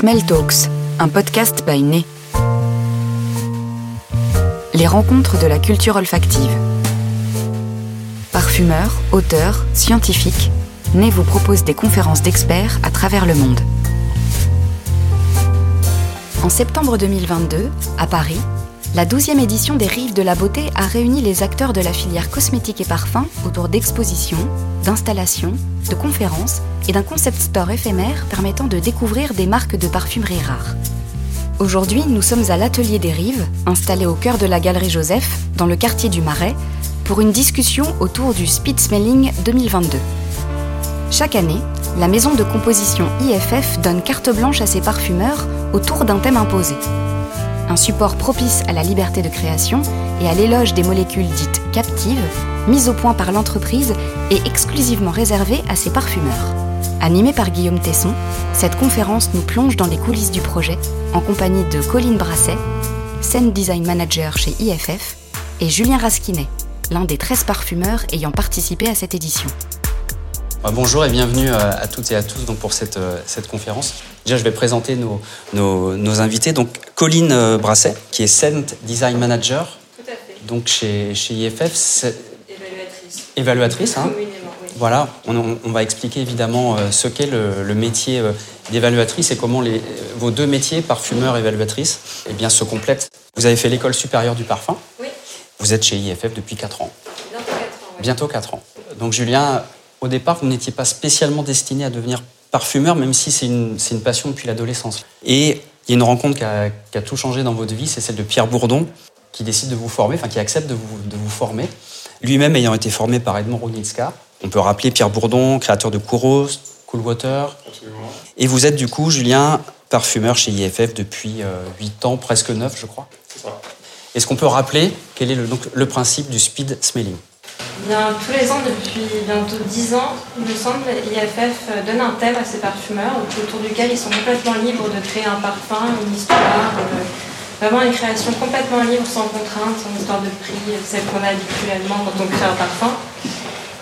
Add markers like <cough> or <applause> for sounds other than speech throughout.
Smell Talks, un podcast by Né. Les rencontres de la culture olfactive. Parfumeurs, auteurs, scientifiques, Né vous propose des conférences d'experts à travers le monde. En septembre 2022, à Paris, la 12e édition des Rives de la Beauté a réuni les acteurs de la filière cosmétique et parfum autour d'expositions, d'installations, de conférences et d'un concept store éphémère permettant de découvrir des marques de parfumerie rares. Aujourd'hui, nous sommes à l'Atelier des Rives, installé au cœur de la Galerie Joseph, dans le quartier du Marais, pour une discussion autour du Speed Smelling 2022. Chaque année, la maison de composition IFF donne carte blanche à ses parfumeurs autour d'un thème imposé un support propice à la liberté de création et à l'éloge des molécules dites captives, mises au point par l'entreprise et exclusivement réservées à ses parfumeurs. Animée par Guillaume Tesson, cette conférence nous plonge dans les coulisses du projet en compagnie de Colline Brasset, scène design manager chez IFF, et Julien Rasquinet, l'un des 13 parfumeurs ayant participé à cette édition. Bah, bonjour et bienvenue euh, à toutes et à tous pour cette, euh, cette conférence. Déjà, je vais présenter nos, nos, invités. Donc, Colline euh, Brasset, qui est Scent Design Manager. Donc, chez, chez IFF. Évaluatrice. Évaluatrice, hein. Voilà, on, on, va expliquer évidemment ce qu'est le, le, métier d'évaluatrice et comment les, vos deux métiers, parfumeur et évaluatrice, eh bien, se complètent. Vous avez fait l'école supérieure du parfum. Oui. Vous êtes chez IFF depuis 4 ans. Bientôt 4 ans. Bientôt 4 ans. Donc, Julien, au départ, vous n'étiez pas spécialement destiné à devenir parfumeur, même si c'est une, une, passion depuis l'adolescence. Et il y a une rencontre qui a, qui a tout changé dans votre vie, c'est celle de Pierre Bourdon, qui décide de vous former, enfin qui accepte de vous, de vous former. Lui-même ayant été formé par Edmond Rounitska. On peut rappeler Pierre Bourdon, créateur de Kouros, Cool Water. Absolument. Et vous êtes du coup, Julien, parfumeur chez IFF depuis euh, 8 ans, presque 9, je crois. C'est ça. Est-ce qu'on peut rappeler quel est le, donc, le principe du speed smelling? Tous les ans, depuis bientôt 10 ans, il me semble, IFF donne un thème à ses parfumeurs autour duquel ils sont complètement libres de créer un parfum, une histoire, euh, vraiment une création complètement libre, sans contrainte, sans histoire de prix, celle qu'on a habituellement quand on crée un parfum.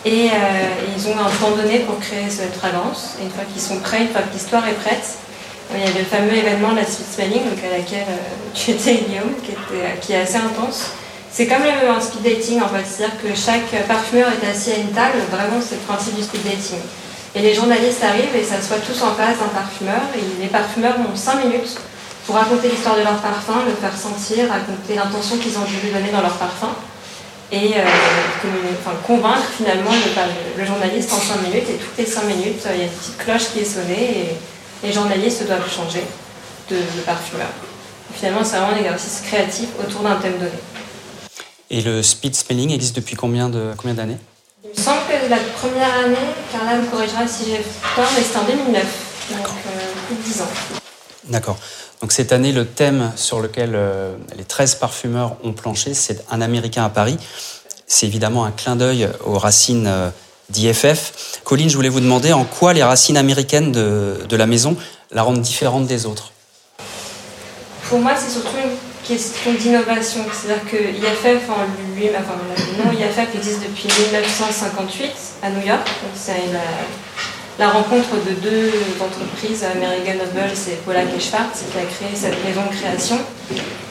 Et, euh, ils ont un temps donné pour créer cette fragrance. Et une fois qu'ils sont prêts, une fois que l'histoire est prête, il y a le fameux événement de la suite smelling, donc à laquelle euh, tu étais, Guillaume, qui est assez intense. C'est comme un speed dating en fait, c'est-à-dire que chaque parfumeur est assis à une table, vraiment c'est le principe du speed dating. Et les journalistes arrivent et s'assoient tous en face d'un parfumeur et les parfumeurs ont 5 minutes pour raconter l'histoire de leur parfum, le faire sentir, raconter l'intention qu'ils ont voulu donner dans leur parfum et euh, enfin, convaincre finalement le, le, journaliste en 5 minutes et toutes les 5 minutes il y a une petite cloche qui est sonnée et les journalistes doivent changer de, parfumeur. Finalement c'est vraiment un exercice créatif autour d'un thème donné. Et le speed spelling existe depuis combien d'années combien Il me semble que la première année, Carla me corrigera si j'ai tort, mais c'était en 2009, donc euh, plus de 10 ans. D'accord. Donc cette année, le thème sur lequel euh, les 13 parfumeurs ont planché, c'est un Américain à Paris. C'est évidemment un clin d'œil aux racines euh, d'IFF. Colline, je voulais vous demander en quoi les racines américaines de, de la maison la rendent différente des autres? Pour moi, c'est surtout une question d'innovation. C'est-à-dire que IFF en lui, enfin le nom IFF existe depuis 1958 à New York. C'est la, la, rencontre de deux entreprises, American Noble et Pollack et qui a créé cette maison de création.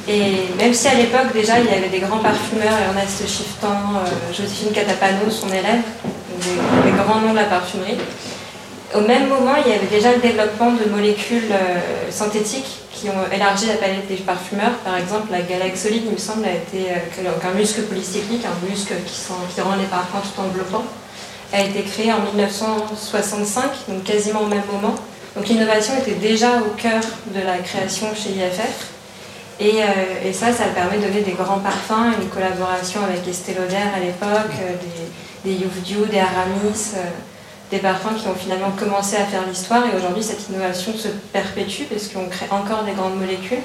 Et même si à l'époque déjà il y avait des grands parfumeurs, Ernest Chifftan, euh, Joséphine Catapano, son élève, des, des grands noms de la parfumerie, au même moment, il y avait déjà le développement de molécules euh, synthétiques qui ont élargi la palette des parfumeurs. Par exemple, la Galaxolide, il me semble, a été euh, un muscle polycyclique, un muscle qui, rend les parfums tout enveloppants, a été créé en 1965, donc quasiment au même moment. Donc l'innovation était déjà au cœur de la création chez IFF. Et, euh, et, ça, ça permet de donner des grands parfums, une collaboration avec Estée Lauder à l'époque, euh, des, des des Aramis, des parfums qui ont finalement commencé à faire l'histoire. Et aujourd'hui, cette innovation se perpétue parce qu'on crée encore des grandes molécules.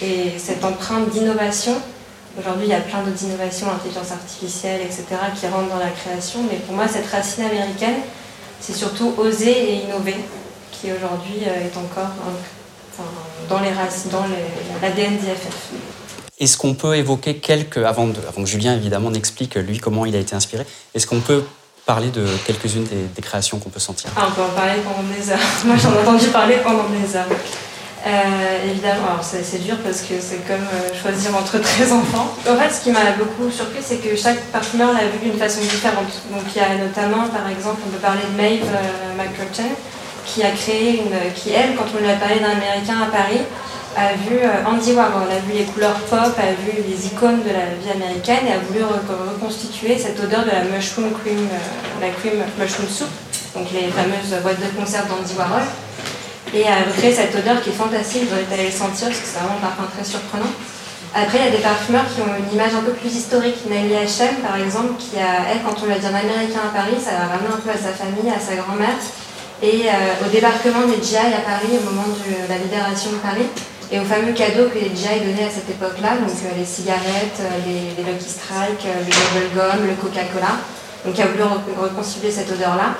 Et cette empreinte d'innovation, aujourd'hui, il y a plein d'autres innovations, intelligence artificielle, etc., qui rentrent dans la création. Mais pour moi, cette racine américaine, c'est surtout oser et innover, qui aujourd'hui est encore dans les racines, dans l'ADN d'IFF. Est-ce qu'on peut évoquer quelques, avant, avant que Julien évidemment n'explique lui comment il a été inspiré, est-ce qu'on peut parler de quelques-unes des, créations qu'on peut sentir ah, On peut en parler pendant des heures. <laughs> Moi j'en ai entendu parler pendant des heures. Évidemment, c'est dur parce que c'est comme euh, choisir entre <laughs> 13 enfants. En fait, ce qui m'a beaucoup surpris, c'est que chaque parfumeur l'a vu d'une façon différente. Donc il y a notamment, par exemple, on peut parler de Maeve euh, qui a créé une. qui, elle, quand on lui a parlé d'un Américain à Paris, a vu euh, Andy Warhol, a vu les couleurs pop, a vu les icônes de la vie américaine et a voulu reconstituer cette odeur de la mushroom cream, la cream mushroom soup, donc les fameuses boîtes de conserve d'Andy Warhol et à recréer cette odeur qui est fantastique, vous allez le sentir parce que c'est vraiment un parfum très surprenant. Après, il y a des parfumeurs qui ont une image un peu plus historique. Nelly H.M., par exemple, qui a, elle, quand on lui a dit un américain à Paris, ça l'a ramené un peu à sa famille, à sa grand-mère. Et euh, au débarquement des GI à Paris, au moment de la libération de Paris, et au fameux cadeau que les GI donnaient à cette époque-là, donc euh, les cigarettes, euh, les, Lucky Strike, le Bubblegum, le Coca-Cola. Donc, il a voulu reconstituer cette odeur-là.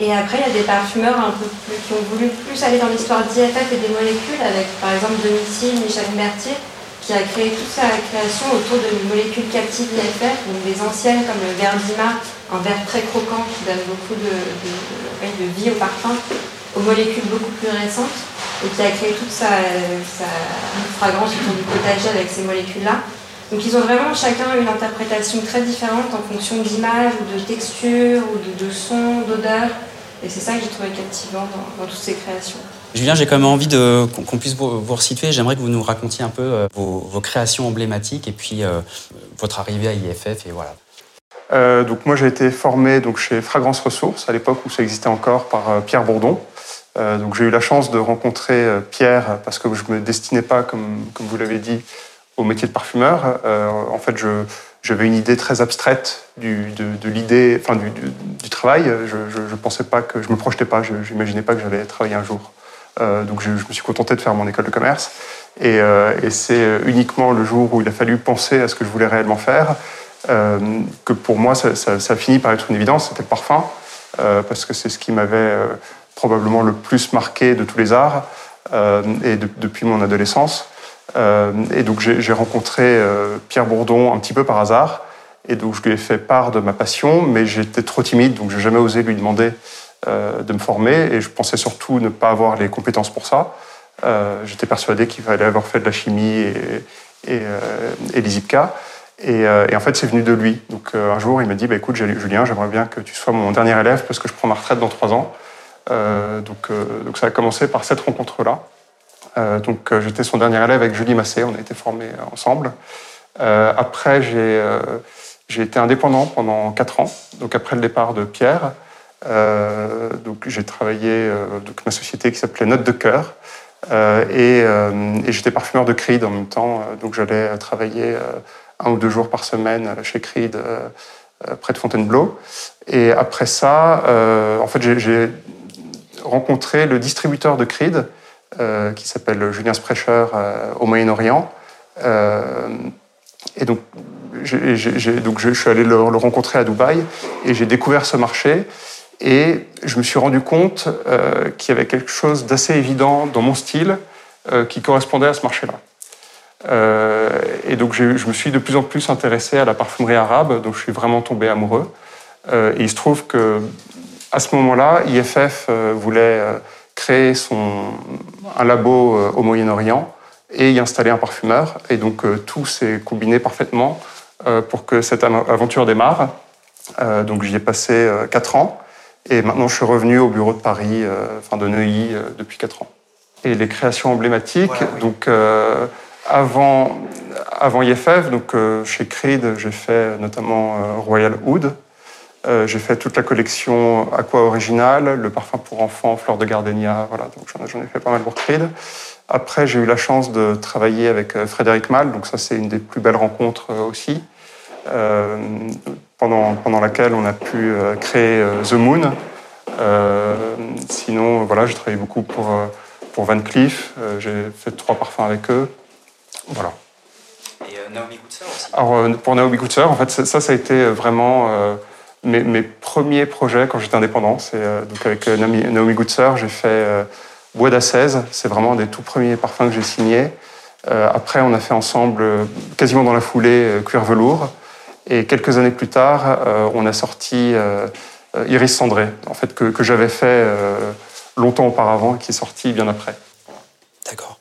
Et après, il y a des parfumeurs un peu plus, qui ont voulu plus aller dans l'histoire d'IFF et des molécules, avec par exemple Domicile, Michel Mertier, qui a créé toute sa création autour de molécules captives IFF, donc des anciennes comme le Verdima, un verre très croquant qui donne beaucoup de, vie au parfum, aux molécules beaucoup plus récentes, et qui a créé toute sa, fragrance autour du potager avec ces molécules-là. Donc ils ont vraiment chacun une interprétation très différente en fonction d'image ou de texture ou de, de son, d'odeur. Et c'est ça que j'ai trouvé captivant dans, toutes ces créations. Julien, j'ai quand même envie de, qu'on puisse vous, vous resituer. J'aimerais que vous nous racontiez un peu euh, vos, créations emblématiques et puis euh, votre arrivée à IFF et voilà. Euh, donc moi j'ai été formé donc chez Fragrance Ressources à l'époque où ça existait encore par Pierre Bourdon. Donc j'ai eu la chance de rencontrer Pierre parce que je me destinais pas comme, comme vous l'avez dit au métier de parfumeur. en fait j'avais une idée très abstraite du, de, l'idée, enfin du, travail. Je, je, pensais pas que, je me projetais pas, je n'imaginais pas que j'allais travailler un jour. Euh, donc je, me suis contenté de faire mon école de commerce. Et, euh, et c'est uniquement le jour où il a fallu penser à ce que je voulais réellement faire euh, que pour moi ça, ça, ça, a fini par être une évidence. C'était le parfum euh, parce que c'est ce qui m'avait euh, probablement le plus marqué de tous les arts et depuis mon adolescence. Euh, et donc j'ai rencontré euh, Pierre Bourdon un petit peu par hasard. Et donc je lui ai fait part de ma passion, mais j'étais trop timide, donc j'ai jamais osé lui demander euh, de me former. Et je pensais surtout ne pas avoir les compétences pour ça. J'étais persuadé qu'il fallait avoir fait de la chimie et, et, et l'ISIPCA. Et, et, en fait, c'est venu de lui. Donc un jour, il m'a dit bah, Écoute, Julien, j'aimerais bien que tu sois mon dernier élève parce que je prends ma retraite dans trois ans. Donc, donc ça a commencé par cette rencontre-là. Euh, donc euh, j'étais son dernier élève avec Julie Massé, on a été formés euh, ensemble. après, j'ai été indépendant pendant quatre ans, donc après le départ de Pierre. donc j'ai travaillé donc ma société qui s'appelait Note de cœur. et, et j'étais parfumeur de Creed en même temps, donc j'allais travailler un ou deux jours par semaine chez Creed près de Fontainebleau. Et après ça, en fait, j'ai rencontré le distributeur de Creed euh, qui s'appelle Julien Sprecher euh, au Moyen-Orient. Euh, et donc, je, suis allé le, rencontrer à Dubaï et j'ai découvert ce marché. Et je me suis rendu compte qu'il y avait quelque chose d'assez évident dans mon style qui correspondait à ce marché-là. et donc je me suis de plus en plus intéressé à la parfumerie arabe, donc je suis vraiment tombé amoureux. et il se trouve que à ce moment-là, IFF voulait créer son, un labo euh, au Moyen-Orient et y installer un parfumeur. Et donc euh, tout s'est combiné parfaitement euh, pour que cette aventure démarre. donc j'y ai passé quatre ans. Et maintenant, je suis revenu au bureau de Paris, enfin de Neuilly, depuis quatre ans. Et les créations emblématiques, donc avant, avant IFF, donc chez Creed, j'ai fait notamment Royal Oud, euh, j'ai fait toute la collection Aqua Original, le parfum pour enfants, Fleur de Gardenia, voilà, donc j'en ai fait pas mal pour Creed. Après, j'ai eu la chance de travailler avec euh, Frédéric Mal, donc ça c'est une des plus belles rencontres euh, aussi, pendant, pendant laquelle on a pu créer The Moon. sinon, voilà, j'ai travaillé beaucoup pour, pour Van Cleef, j'ai fait trois parfums avec eux. Voilà. Et Naomi Goutzer aussi Alors, pour Naomi Goutzer, en fait, ça, ça a été vraiment mes, premiers projets quand j'étais indépendant. C'est euh, donc avec euh, Naomi, Naomi Goutzer, j'ai fait euh, Bois d'Assaise. C'est vraiment un des tout premiers parfums que j'ai signés. après, on a fait ensemble, quasiment dans la foulée, Cuir Velours. Et quelques années plus tard, on a sorti Iris Cendré, en fait, que, que j'avais fait longtemps auparavant qui est sorti bien après. D'accord.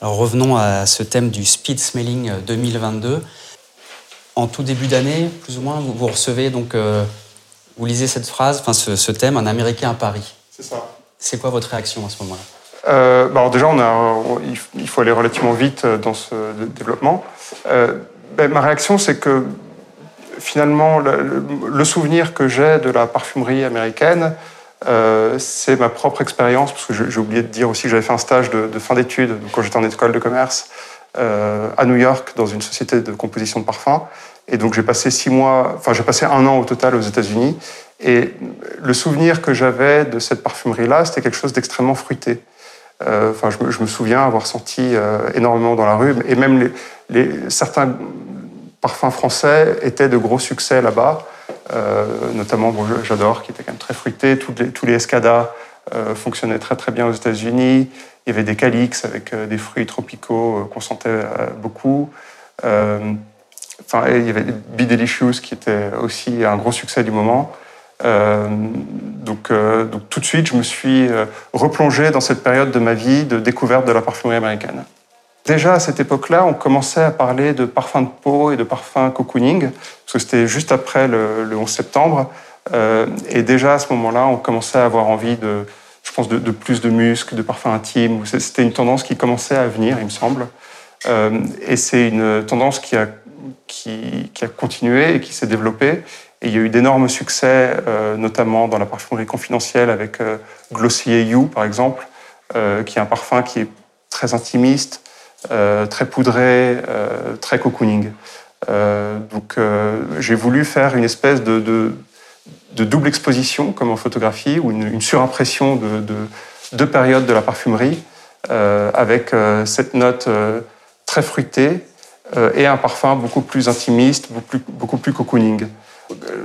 Alors revenons à ce thème du speed smelling 2022. En tout début d'année, plus ou moins, vous, recevez donc, euh, vous lisez cette phrase, enfin ce, thème, un Américain à Paris. C'est ça. C'est quoi votre réaction à ce moment-là? Euh, bah, alors déjà, on a, il faut aller relativement vite dans ce développement. Euh, ben, ma réaction, c'est que finalement, le, souvenir que j'ai de la parfumerie américaine, euh, c'est ma propre expérience, parce que j'ai oublié de dire aussi que j'avais fait un stage de, fin d'études quand j'étais en école de commerce euh, à New York dans une société de composition de parfums. Et donc j'ai passé six mois, enfin j'ai passé un an au total aux États-Unis. Et le souvenir que j'avais de cette parfumerie-là, c'était quelque chose d'extrêmement fruité. Euh, enfin, je me, souviens avoir senti énormément dans la rue, et même certains parfums français étaient de gros succès là-bas. Euh, notamment, bon, j'adore, qui était quand même très fruité. Tous les, tous les escadas euh, fonctionnaient très très bien aux États-Unis. Il y avait des calix avec euh, des fruits tropicaux qu'on sentait beaucoup. Enfin, il y avait Be Delicious qui était aussi un gros succès du moment. donc, donc, tout de suite, je me suis replongé dans cette période de ma vie de découverte de la parfumerie américaine. Déjà à cette époque-là, on commençait à parler de parfum de peau et de parfum cocooning, parce que c'était juste après le, 11 septembre. Euh, et déjà à ce moment-là, on commençait à avoir envie de, pense, de, plus de muscles, de parfums intimes. C'était une tendance qui commençait à venir, il me semble. Euh, et c'est une tendance qui a, qui, a continué et qui s'est développée. Et il y a eu d'énormes succès, euh, notamment dans la parfumerie confidentielle avec Glossier You, par exemple, qui est un parfum qui est très intimiste, euh, très poudré, euh, très cocooning. Euh, donc j'ai voulu faire une espèce de, double exposition, comme en photographie, ou une, surimpression de, de, deux périodes de la parfumerie, avec cette note très fruitée et un parfum beaucoup plus intimiste, beaucoup plus, beaucoup plus cocooning.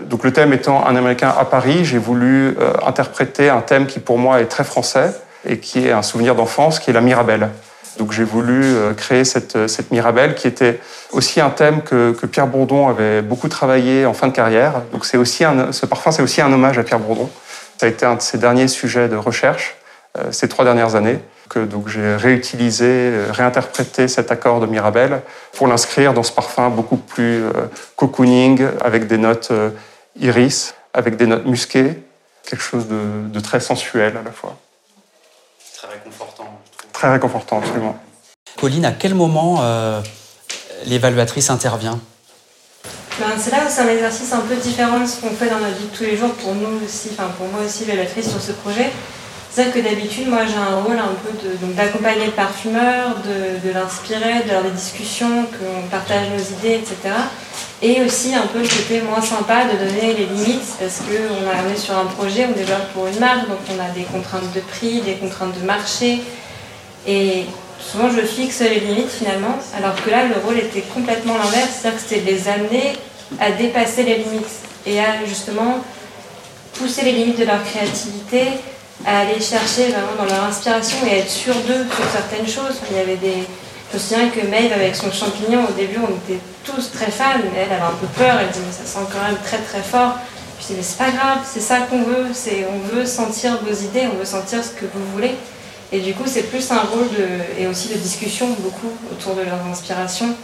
Donc le thème étant un Américain à Paris, j'ai voulu interpréter un thème qui pour moi est très français et qui est un souvenir d'enfance, qui est la Mirabelle. Donc j'ai voulu euh, créer cette, cette, Mirabelle qui était aussi un thème que, que, Pierre Bourdon avait beaucoup travaillé en fin de carrière. Donc c'est aussi un, ce parfum, c'est aussi un hommage à Pierre Bourdon. Ça a été un de ses derniers sujets de recherche euh, ces trois dernières années. Que, donc j'ai réutilisé, euh, réinterprété cet accord de Mirabelle pour l'inscrire dans ce parfum beaucoup plus cocooning, avec des notes iris, avec des notes musquées, quelque chose de, de très sensuel à la fois. Très réconfortant. Très réconfortant, absolument. Pauline, à quel moment euh, l'évaluatrice intervient ben, C'est là où c'est un exercice un peu différent de ce qu'on fait dans notre vie de tous les jours, pour nous aussi, enfin pour moi aussi, l'évaluatrice sur ce projet. C'est-à-dire que d'habitude, moi j'ai un rôle un peu d'accompagner le parfumeur, de, de l'inspirer, de faire des discussions, qu'on partage nos idées, etc. Et aussi un peu le côté moins sympa de donner les limites, parce qu'on est sur un projet, on développe pour une marque, donc on a des contraintes de prix, des contraintes de marché, et souvent, je fixe les limites finalement, alors que là, le rôle était complètement l'inverse, c'est-à-dire que c'était de les amener à dépasser les limites et à justement pousser les limites de leur créativité, à aller chercher vraiment dans leur inspiration et à être sûr d'eux sur certaines choses. Il y avait des... Je me souviens que Maeve, avec son champignon, au début, on était tous très fans, mais elle avait un peu peur, elle dit, mais ça sent quand même très très fort. Je dis, mais c'est pas grave, c'est ça qu'on veut, on veut sentir vos idées, on veut sentir ce que vous voulez. Et du coup, c'est plus un rôle de, et aussi de discussion beaucoup autour de leurs inspirations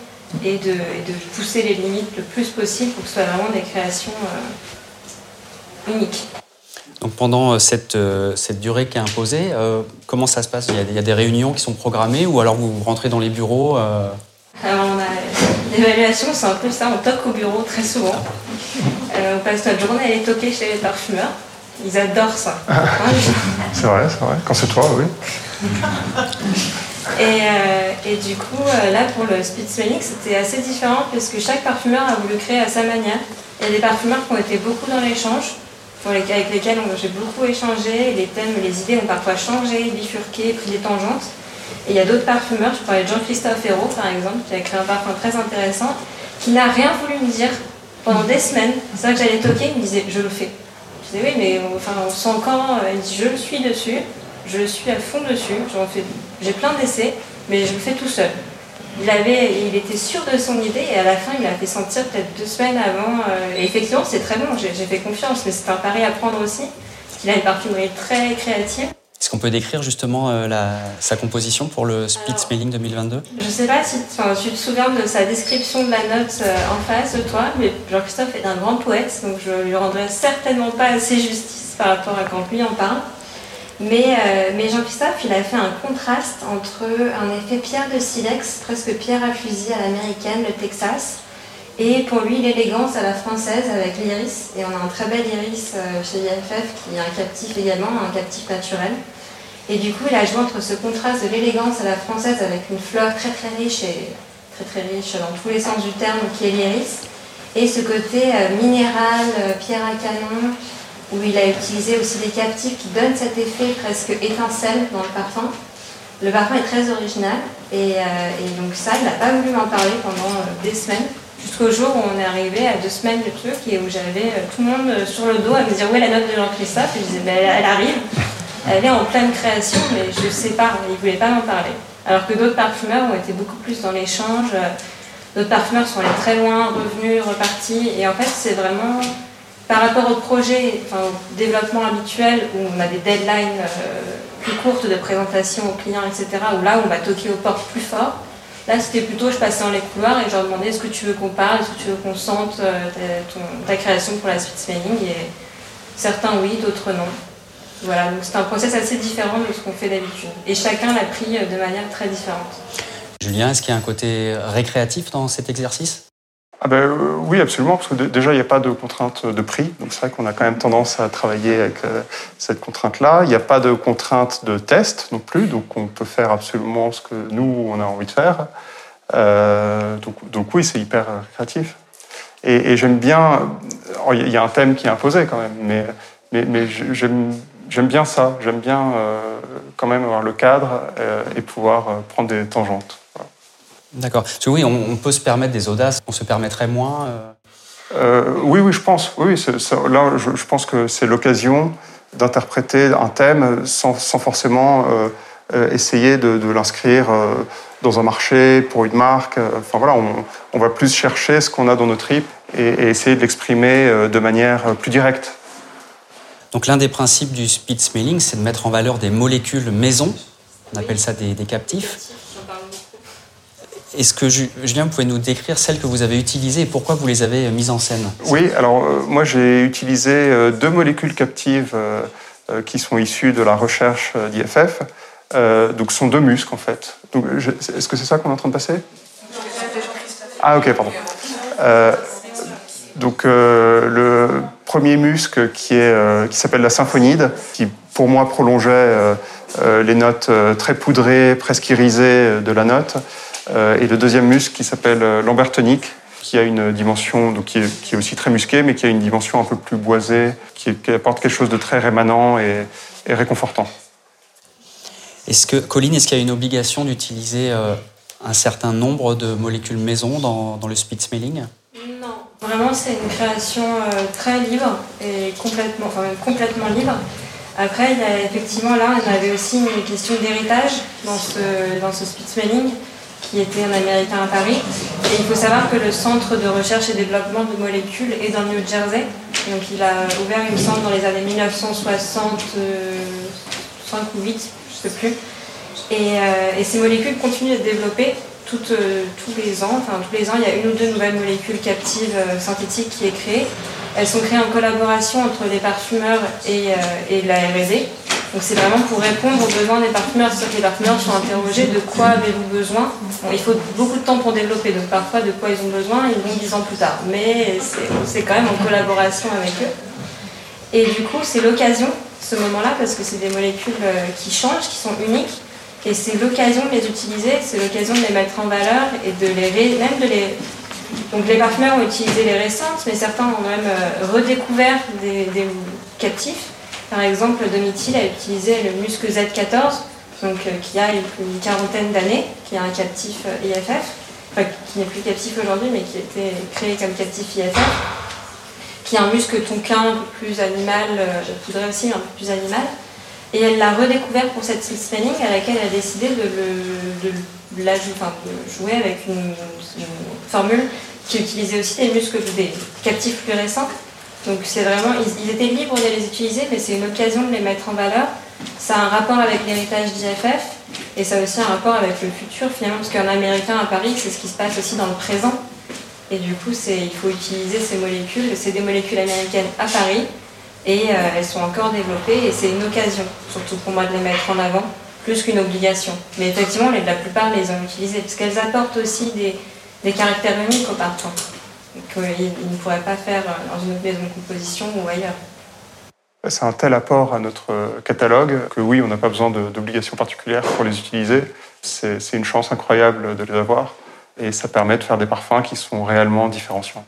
et de, de, pousser les limites le plus possible pour que ce soit vraiment des créations euh, uniques. Donc pendant euh, cette, euh, cette, durée qui est imposée, comment ça se passe? Il y, a, des réunions qui sont programmées ou alors vous rentrez dans les bureaux Alors on a l'évaluation, c'est un peu ça, on toque au bureau très souvent. on passe notre journée à aller toquer chez les parfumeurs. Ils adorent ça. <laughs> c'est vrai, c'est vrai. Quand c'est toi, oui. et, euh, et, du coup, euh, là, pour le speed smelling, c'était assez différent parce que chaque parfumeur a voulu créer à sa manière. Il y a des parfumeurs qui ont été beaucoup dans l'échange, avec lesquels j'ai beaucoup échangé. Les thèmes, les idées ont parfois changé, bifurqué, pris des tangentes. Et il y a d'autres parfumeurs, je parlais de Jean-Christophe Hérault par exemple, qui a créé un parfum très intéressant, qui n'a rien voulu me dire pendant des semaines. C'est ça que j'allais toquer, il me disait je le fais. Oui, mais enfin, on sent quand Il dit je le suis dessus, je suis à fond dessus. J'ai plein d'essais, mais je le fais tout seul. Il, avait, il était sûr de son idée et à la fin, il m'a fait sentir peut-être deux semaines avant. Euh, et effectivement, c'est très bon, j'ai fait confiance, mais c'est un pari à prendre aussi, parce qu'il a une parfumerie très créative. Est-ce qu'on peut décrire justement sa composition pour le Speed Smelling 2022 Je ne sais pas si tu te souviens de sa description de la note en face de toi, mais Jean-Christophe est un grand poète, donc je lui rendrai certainement pas assez justice par rapport à quand lui en parle. Mais, mais Jean-Christophe, il a fait un contraste entre un effet pierre de silex, presque pierre à fusil à l'américaine, le Texas, et pour lui, l'élégance à la française avec l'iris. Et on a un très bel iris euh, chez IFF qui est un captif également, un captif naturel. Et du coup, il a joué entre ce contraste de l'élégance à la française avec une fleur très très riche et très très riche dans tous les sens du terme qui est l'iris, et ce côté euh, minéral, euh, pierre à canon, où il a utilisé aussi des captifs qui donnent cet effet presque étincelle dans le parfum. Le parfum est très original et, et donc ça, il n'a pas voulu m'en parler pendant des semaines. Jusqu'au jour où on est arrivé à deux semaines de truc et où j'avais euh, tout le monde euh, sur le dos à me dire où est la note de Jean-Christophe Et je disais, ben, elle arrive, elle est en pleine création, mais je sais pas, il ne voulait pas m'en parler. Alors que d'autres parfumeurs ont été beaucoup plus dans l'échange, euh, d'autres parfumeurs sont allés très loin, revenus, repartis, et en fait c'est vraiment par rapport au projet, enfin, au développement habituel où on a des deadlines plus courtes de présentation aux clients, etc., où là on va toquer aux portes plus fort, Là, c'était plutôt, je passais dans les couloirs et je leur demandais est-ce que tu veux qu'on parle, est-ce que tu veux qu'on sente euh, ta, création pour la suite smelling Et certains oui, d'autres non. Voilà, donc c'est un process assez différent de ce qu'on fait d'habitude. Et chacun l'a pris de manière très différente. Julien, est-ce qu'il y a un côté récréatif dans cet exercice? Ah ben, euh, oui, absolument, parce que déjà, il n'y a pas de contrainte de prix. Donc c'est vrai qu'on a quand même tendance à travailler avec euh, cette contrainte-là. Il n'y a pas de contrainte de test non plus, donc on peut faire absolument ce que nous, on a envie de faire. Euh, donc, oui, c'est hyper créatif. Et, j'aime bien, il y a un thème qui est imposé quand même, mais j'aime bien ça. J'aime bien quand même avoir le cadre et pouvoir prendre des tangentes. D'accord. Parce que oui, on, peut se permettre des audaces, on se permettrait moins. Euh... Euh, oui, oui, je pense. Oui, là, je, pense que c'est l'occasion d'interpréter un thème sans, forcément euh, essayer de, l'inscrire dans un marché pour une marque. Enfin voilà, on, va plus chercher ce qu'on a dans nos tripes et, essayer de l'exprimer de manière plus directe. Donc l'un des principes du speed smelling, c'est de mettre en valeur des molécules maison. On appelle ça des, des captifs. Est-ce que Julien, vous pouvez nous décrire celles que vous avez utilisées et pourquoi vous les avez mises en scène? Oui, alors euh, moi j'ai utilisé euh, deux molécules captives euh, qui sont issues de la recherche d'IFF. donc ce sont deux muscles en fait. Est-ce que c'est ça qu'on est en train de passer? Ah ok, pardon. donc le premier muscle qui s'appelle la symphonide, qui pour moi prolongeait les notes très poudrées, presque irisées de la note. Euh, et le deuxième muscle qui s'appelle euh, l'ambertonique, qui a une dimension donc qui est, aussi très musqué, mais qui a une dimension un peu plus boisée, qui, apporte quelque chose de très rémanent et, réconfortant. Est-ce que, Colline, est-ce qu'il y a une obligation d'utiliser euh, un certain nombre de molécules maison dans, dans le speed smelling? Non, vraiment c'est une création très libre et complètement, enfin, complètement libre. Après, il y a effectivement là, on avait aussi une question d'héritage dans ce, dans ce speed smelling qui était un Américain à Paris. Et il faut savoir que le centre de recherche et développement de molécules est dans le New Jersey. Donc il a ouvert, une centre dans les années 1965 ou 8, je ne sais plus. Euh, et, ces molécules continuent d'être développées euh, tous les ans. Enfin, tous les ans, il y a une ou deux nouvelles molécules captives euh, synthétiques qui est créées. Elles sont créées en collaboration entre les parfumeurs et, et la R&D. Donc c'est vraiment pour répondre aux besoins des partenaires. C'est que les partenaires sont interrogés de quoi avez-vous besoin Il faut beaucoup de temps pour développer, donc parfois de quoi ils ont besoin, ils vont dix ans plus tard. Mais c'est quand même en collaboration avec eux. Et du coup, c'est l'occasion, ce moment-là, parce que c'est des molécules euh, qui changent, qui sont uniques. Et c'est l'occasion de les utiliser, c'est l'occasion de les mettre en valeur et de les même de les. Donc les partenaires ont utilisé les récentes, mais certains ont même euh, redécouvert des captifs par exemple, Domitil a utilisé le muscle Z14, donc, euh, qui a une, quarantaine d'années, qui est un captif euh, IFF, qui n'est plus captif aujourd'hui, mais qui a été créé comme captif IFF, qui est un muscle tonquin un peu plus animal, euh, je voudrais aussi un peu plus animal. Et elle l'a redécouvert pour cette smelling à laquelle elle a décidé de, le, de, jouer avec une, formule qui utilisait aussi des muscles des captifs plus récents donc c'est vraiment, ils, étaient libres de les utiliser, mais c'est une occasion de les mettre en valeur Ça a un rapport avec l'héritage d'IFF et ça a aussi un rapport avec le futur finalement, parce qu'un Américain à Paris, c'est ce qui se passe aussi dans le présent. Et du coup, il faut utiliser ces molécules, c'est des molécules américaines à Paris, et euh, elles sont encore développées, et c'est une occasion, surtout pour moi, de les mettre en avant, plus qu'une obligation. Mais effectivement, la plupart les ont utilisées, parce qu'elles apportent aussi des, caractères uniques au parfum, qu'ils ne pourraient pas faire dans une autre maison de composition ou ailleurs. C'est un tel apport à notre catalogue que oui, on n'a pas besoin d'obligations particulières pour les utiliser. C'est une chance incroyable de les avoir et ça permet de faire des parfums qui sont réellement différenciants.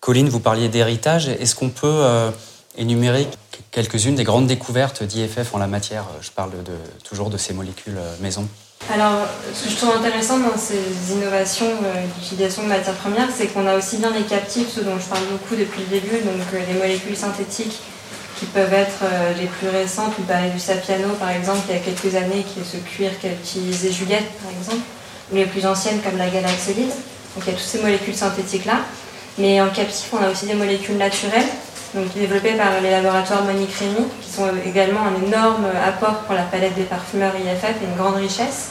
Colline, vous parliez d'héritage. Est-ce qu'on peut euh, énumérer quelques-unes des grandes découvertes d'IFF en la matière? Je parle de, toujours de ces molécules euh, maison. Alors, ce que je trouve intéressant dans ces innovations euh, d'utilisation de matières premières, c'est qu'on a aussi bien les captifs, ce dont je parle beaucoup depuis le début, donc les molécules synthétiques qui peuvent être euh, les plus récentes. On parlait du Sapiano, par exemple, il y a quelques années, qui est ce cuir qu'a utilisé Juliette, par exemple, ou les plus anciennes comme la galaxolide. Donc il y a toutes ces molécules synthétiques-là. Mais en captif, on a aussi des molécules naturelles, donc développées par les laboratoires Monique qui sont également un énorme apport pour la palette des parfumeurs IFF et une grande richesse.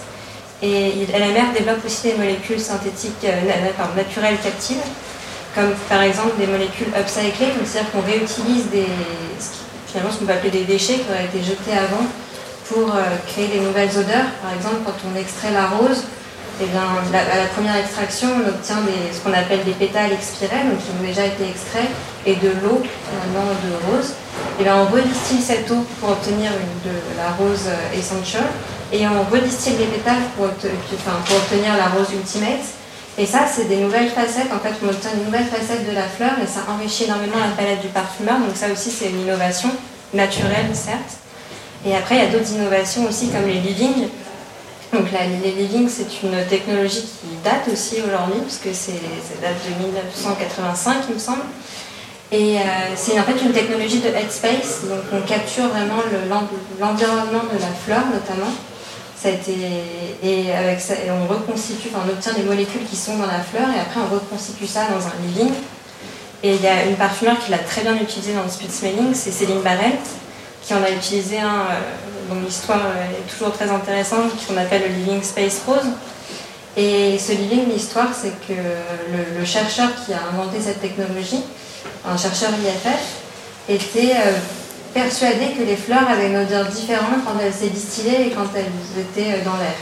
Et LMR développe aussi des molécules synthétiques euh, naturelles captives, comme par exemple des molécules upcyclées, c'est-à-dire qu'on réutilise des, finalement ce qu'on peut appeler des déchets qui auraient été jetés avant pour euh, créer des nouvelles odeurs. Par exemple, quand on extrait la rose, eh bien, à la première extraction, on obtient ce qu'on appelle des pétales expirés, donc qui ont déjà été extraits, et de l'eau, finalement, de rose. Et eh bien, on redistille cette eau pour obtenir de la rose euh, essential, et on redistille les pétales pour, pour obtenir la rose ultimate. Et ça, c'est des nouvelles facettes. En fait, on obtient une nouvelle facette de la fleur et ça enrichit énormément la palette du parfumeur. Donc ça aussi, c'est une innovation naturelle, certes. Et après, il y a d'autres innovations aussi, comme les living. Donc les living, c'est une technologie qui date aussi aujourd'hui, puisque c'est, ça date de 1985, il me semble. Et euh, c'est en fait une technologie de headspace, donc on capture vraiment l'environnement de la fleur notamment, et ça, on reconstitue, on obtient des molécules qui sont dans la fleur et après on reconstitue ça dans un living. Et il y a une parfumeur qui l'a très bien utilisé dans le speed smelling, c'est Céline Barrett, qui en a utilisé un euh, dont l'histoire est toujours très intéressante, qu'on appelle le Living Space Rose. Et ce living, l'histoire, c'est que le, chercheur qui a inventé cette technologie, un chercheur IFF, était euh, persuadé que les fleurs avaient une odeur différente quand elles s'étaient distillées et quand elles étaient euh, dans l'air.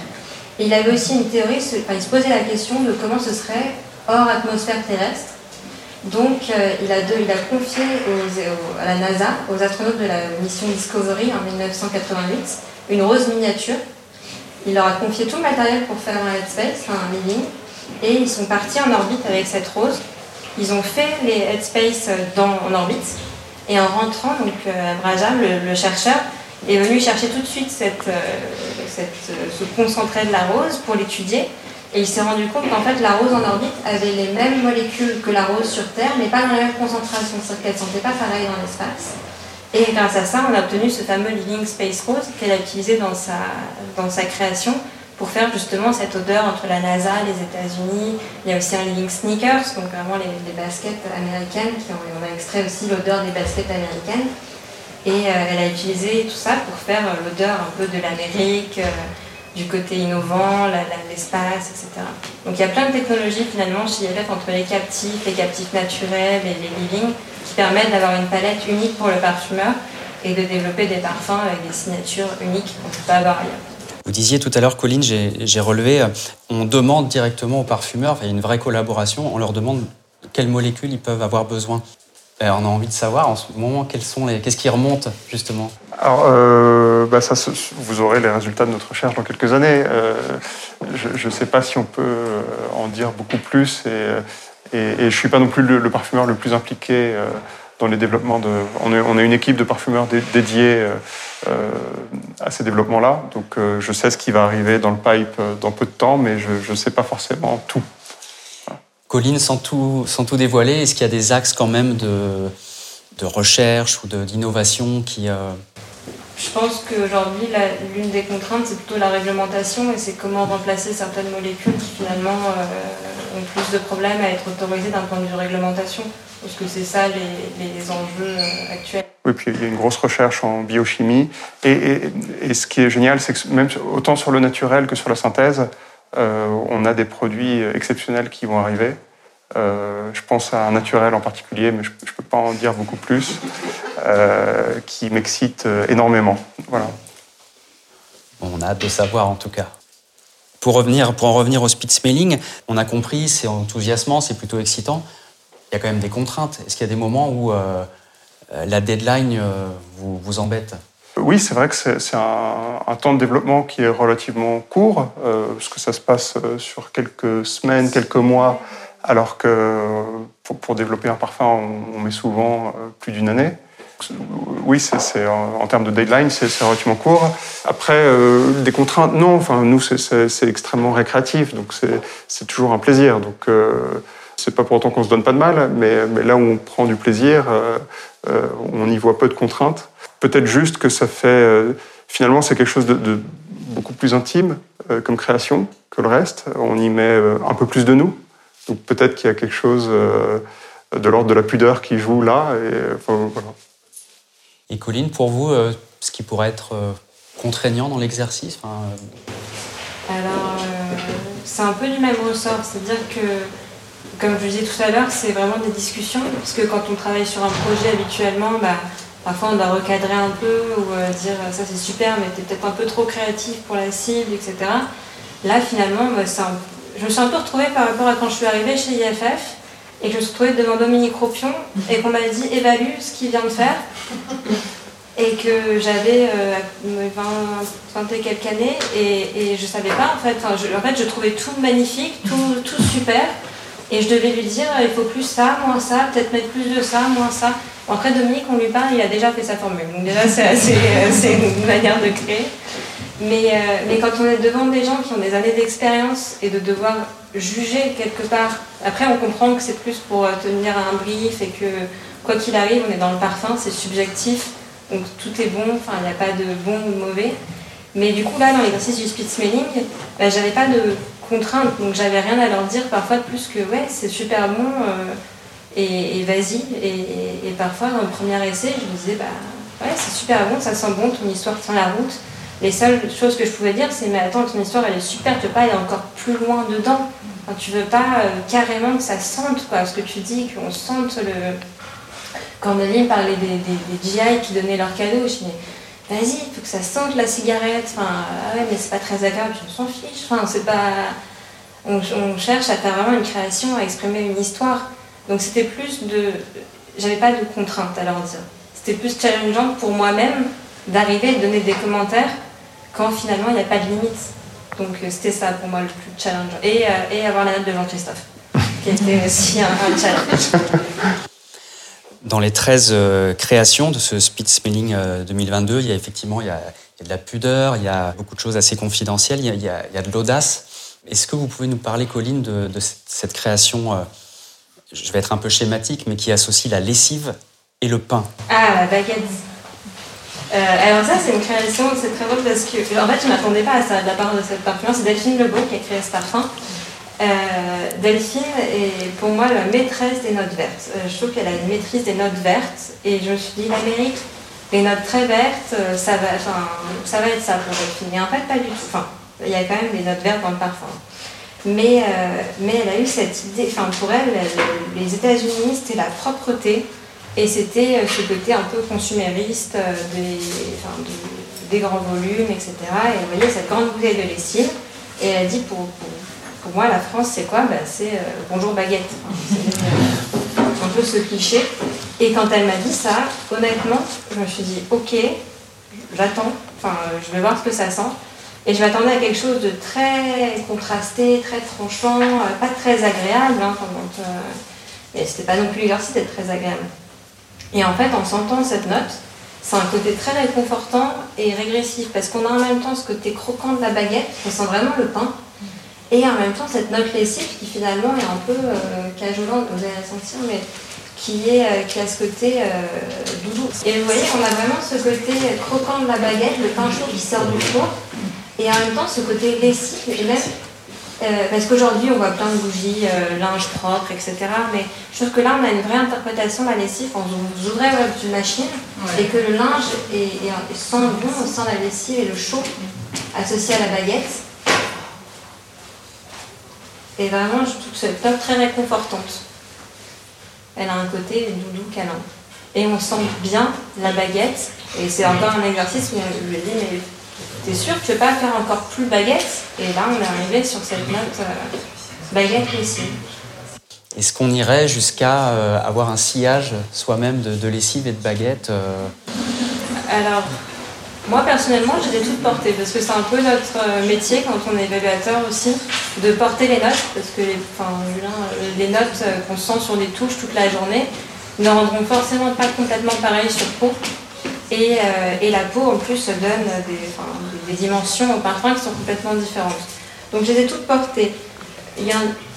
Et il avait aussi une théorie, enfin, il se posait la question de comment ce serait hors atmosphère terrestre. Donc euh, il, a confié à la NASA, aux astronautes de la mission Discovery en 1988, une rose miniature. Il leur a confié tout le matériel pour faire un headspace, un living, et ils sont partis en orbite avec cette rose. Ils ont fait les headspace dans, en orbite, et en rentrant, donc euh, le, chercheur, est venu chercher tout de suite euh, euh, ce concentré de la rose pour l'étudier. Et il s'est rendu compte qu'en fait, la rose en orbite avait les mêmes molécules que la rose sur Terre, mais pas dans la même concentration, c'est-à-dire qu'elle ne sentait pas pareil dans l'espace. Et grâce à ça, on a obtenu ce fameux Living Space Rose qu'elle a utilisé dans sa, dans sa création pour faire justement cette odeur entre la NASA, les États-Unis. Il y a aussi un Living Sneakers, donc vraiment les, baskets américaines, qui ont, on a extrait aussi l'odeur des baskets américaines. Et euh, elle a utilisé tout ça pour faire euh, l'odeur un peu de l'Amérique, euh, du côté innovant, l'espace, etc. Donc il y a plein de technologies finalement chez IFF entre les captifs, les captifs naturels et les living qui permettent d'avoir une palette unique pour le parfumeur et de développer des parfums avec des signatures uniques qu'on ne peut pas avoir ailleurs. Vous disiez tout à l'heure, Colline, j'ai relevé, euh, on demande directement aux parfumeurs, il y a une vraie collaboration, on leur demande quelles molécules ils peuvent avoir besoin. on a envie de savoir en ce moment sont qu'est-ce qui remonte justement? Alors, euh, bah, vous aurez les résultats de notre recherche dans quelques années. Euh, je ne sais pas si on peut en dire beaucoup plus et, je ne suis pas non plus le, parfumeur le plus impliqué dans les développements de. On, on a une équipe de parfumeurs dédiée euh, à ces développements-là. Donc euh, je sais ce qui va arriver dans le pipe euh, dans peu de temps, mais je ne sais pas forcément tout. Colline, sans tout, sans tout dévoiler, est-ce qu'il y a des axes quand même de, de recherche ou d'innovation qui... je pense qu'aujourd'hui, l'une des contraintes, c'est plutôt la réglementation et c'est comment remplacer certaines molécules qui finalement euh, ont plus de problèmes à être autorisées d'un point de vue réglementation. Parce que c'est ça les, enjeux euh, actuels. Oui, puis il y a une grosse recherche en biochimie. Et, ce qui est génial, c'est que même autant sur le naturel que sur la synthèse, euh, on a des produits exceptionnels qui vont arriver. Euh, je pense à un naturel en particulier, mais je ne peux pas en dire beaucoup plus, euh, qui m'excite euh, énormément. Voilà. on a hâte de savoir en tout cas. Pour, revenir, pour en revenir au speed smelling, on a compris, c'est enthousiasmant, c'est plutôt excitant. Il y a quand même des contraintes. Est-ce qu'il y a des moments où la deadline vous, vous embête? Oui, c'est vrai que c'est un, temps de développement qui est relativement court, parce que ça se passe sur quelques semaines, quelques mois alors que pour, développer un parfum, on, met souvent euh, plus d'une année. Oui, c'est en, termes de deadline, c'est relativement court. Après, euh, des contraintes, non. Enfin, nous, c'est extrêmement récréatif, donc c'est toujours un plaisir. Donc, euh, c'est pas pour autant qu'on se donne pas de mal, mais, là où on prend du plaisir, on y voit peu de contraintes. Peut-être juste que ça fait, finalement, c'est quelque chose de, beaucoup plus intime comme création que le reste. On y met un peu plus de nous. Donc peut-être qu'il y a quelque chose euh, de l'ordre de la pudeur qui joue là. Et, voilà. et Colline, pour vous, euh, ce qui pourrait être euh, contraignant dans l'exercice Alors, c'est un peu du même ressort. C'est-à-dire que, comme je disais tout à l'heure, c'est vraiment des discussions. Parce que quand on travaille sur un projet habituellement, bah, parfois on doit recadrer un peu ou dire ça c'est super, mais tu es peut-être un peu trop créatif pour la cible, etc. Là, finalement, bah, c'est un je me suis un peu retrouvée par rapport à quand je suis arrivée chez IFF et que je me suis retrouvée devant Dominique Ropion et qu'on m'a dit évalue ce qu'il vient de faire et que j'avais 20, euh, et quelques années et, et je savais pas en fait. je, en fait, je trouvais tout magnifique, tout, tout super et je devais lui dire il faut plus ça, moins ça, peut-être mettre plus de ça, moins ça. après, Dominique, on lui parle, il a déjà fait sa formule. Donc déjà, c'est <laughs> une manière de créer. Mais, euh, mais, quand on est devant des gens qui ont des années d'expérience et de devoir juger quelque part, après on comprend que c'est plus pour euh, tenir un brief et que quoi qu'il arrive, on est dans le parfum, c'est subjectif, donc tout est bon, enfin il n'y a pas de bon ou de mauvais. Mais du coup là, dans l'exercice du speed smelling, bah, j'avais pas de contraintes, donc j'avais rien à leur dire parfois de plus que ouais, c'est super bon euh, et, vas-y. Et, et, parfois dans le premier essai, je me disais bah ouais, c'est super bon, ça sent bon, ton histoire tient la route. Les seules choses que je pouvais dire, c'est mais attends, ton histoire elle est super, tu veux pas aller encore plus loin dedans. Enfin, tu veux pas euh, carrément que ça sente, quoi. Ce que tu dis, qu'on sente le. Quand Nelly parlait des, GI qui donnaient leurs cadeaux, je dis mais vas-y, il faut que ça sente la cigarette. Enfin, ah ouais, mais c'est pas très agréable, on s'en fiche. Enfin, c'est pas. On, on, cherche à faire vraiment une création, à exprimer une histoire. Donc c'était plus de. J'avais pas de contraintes à leur dire. C'était plus challengeant pour moi-même d'arriver de donner des commentaires quand finalement il n'y a pas de limite. Donc euh, c'était ça pour moi le plus challenge. Et, euh, et avoir la note de Jean-Christophe, qui était aussi un, challenge. <laughs> Dans les 13 euh, créations de ce Speed Smelling 2022, il y a effectivement il y a, de la pudeur, il y a beaucoup de choses assez confidentielles, il y a, il y a, de l'audace. Est-ce que vous pouvez nous parler, Colline, de, de cette, création, je vais être un peu schématique, mais qui associe la lessive et le pain? Ah, la baguette euh, alors ça, c'est une création, c'est très drôle parce que, en fait, je ne m'attendais pas à ça de la part de cette parfumeuse. C'est Delphine Lebeau qui a créé ce parfum. Euh, Delphine est pour moi la maîtresse des notes vertes. Euh, je trouve qu'elle a une maîtrise des notes vertes et je me suis dit, l'Amérique, les notes très vertes, ça va, ça va être ça pour Delphine. Et en fait, pas du tout. Enfin, il y a quand même des notes vertes dans le parfum. Mais, mais elle a eu cette idée, enfin pour elle, les États-Unis, c'était la propreté, et c'était euh, ce côté un peu consumériste euh, des, grands volumes, etc. Et vous voyez cette grande bouteille de lessive. Et elle a dit pour, moi, la France, c'est quoi? Bah, C'est euh, bonjour baguette. c'est un peu ce cliché. Et quand elle m'a dit ça, honnêtement, je me suis dit ok, j'attends, enfin, je vais voir ce que ça sent. Et je m'attendais à quelque chose de très contrasté, très tranchant, pas très agréable. Hein, mais c'était pas non plus l'exercice d'être très agréable. Et en fait, en sentant cette note, c'est un côté très réconfortant et régressif parce qu'on a en même temps ce côté croquant de la baguette, on sent vraiment le pain, et en même temps cette note lessive qui finalement est un peu euh, cajolante, vous allez la sentir, mais qui, est, euh, qui a ce côté euh, doudou. Et vous voyez, on a vraiment ce côté croquant de la baguette, le pain chaud qui sort du four, et en même temps ce côté lessive, et même euh, parce qu'aujourd'hui, on voit plein de bougies, euh, linge propre, etc. Mais je trouve que là, on a une vraie interprétation de la lessive. On ouvrait une machine et que le linge est, est, sent bon, sent la lessive et le chaud associé à la baguette. Et vraiment, je trouve que cette top très réconfortante. Elle a un côté doudou câlin. Et on sent bien la baguette. Et c'est encore un exercice où je lui dis, mais t'es sûr que tu veux pas faire encore plus baguette? Et là, on est arrivé sur cette note euh, baguette lessive. Est-ce qu'on irait jusqu'à euh, avoir un sillage soi-même de, lessive et de baguette euh? Alors, moi personnellement, j'ai des toutes portées parce que c'est un peu notre métier quand on est évaluateur aussi, de porter les notes parce que les, enfin, les notes qu'on sent sur les touches toute la journée ne rendront forcément pas complètement pareil sur peau. Et, et, la peau en plus donne des, des dimensions au parfum qui sont complètement différentes. Donc je les ai toutes portées.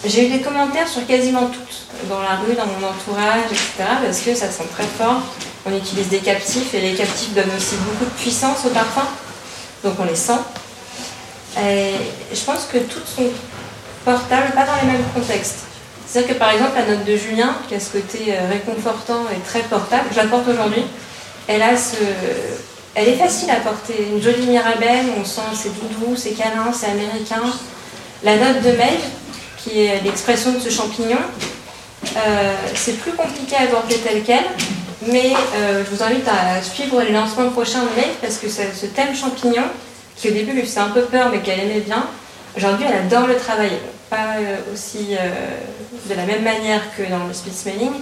J'ai eu des commentaires sur quasiment toutes, dans la rue, dans mon entourage, etc., parce que ça sent très fort. On utilise des captifs et les captifs donnent aussi beaucoup de puissance au parfum, donc on les sent. Et je pense que toutes sont portables, pas dans les mêmes contextes. C'est-à-dire que par exemple, la note de Julien, qui a ce côté euh, réconfortant et très portable, je la porte aujourd'hui, elle a elle est facile à porter. Une jolie mirabelle, on sent c'est doudou, c'est câlin, c'est américain. La note de mail, qui est l'expression de ce champignon, euh, c'est plus compliqué à porter tel quel, mais euh, je vous invite à suivre les lancements prochains de mail parce que ce thème champignon, qui au début lui faisait un peu peur mais qu'elle aimait bien, aujourd'hui elle adore le travailler. Pas euh, aussi de la même manière que dans le speed smelling,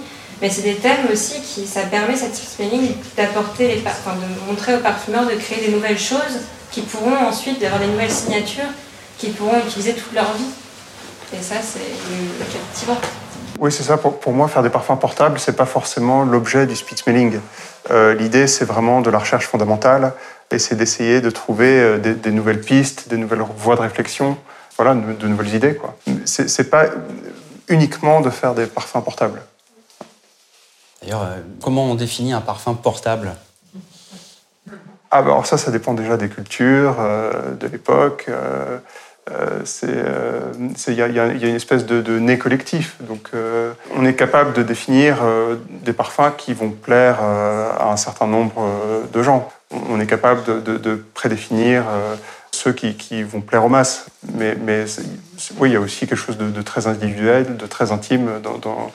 mais c'est des thèmes aussi qui, ça permet cette spelling d'apporter les, enfin, de montrer aux parfumeurs de créer des nouvelles choses qui pourront ensuite avoir des nouvelles signatures qu'ils pourront utiliser toute leur vie. Et ça, c'est captivant. Oui, c'est ça. Pour, moi, faire des parfums portables, c'est pas forcément l'objet du speed smelling. Euh, L'idée, c'est vraiment de la recherche fondamentale et c'est d'essayer de trouver euh, des, des, nouvelles pistes, des nouvelles voies de réflexion, voilà, de, de nouvelles idées. Quoi. C'est pas uniquement de faire des parfums portables. D'ailleurs, euh, comment on définit un parfum portable? Ah, bah, alors ça, ça dépend déjà des cultures, euh, de l'époque. Il y, a une espèce de, nez collectif. Donc, euh, on est capable de définir des parfums qui vont plaire à un certain nombre de gens. On est capable de, prédéfinir ceux qui, vont plaire aux masses. Mais, oui, il y a aussi quelque chose de, très individuel, de très intime dans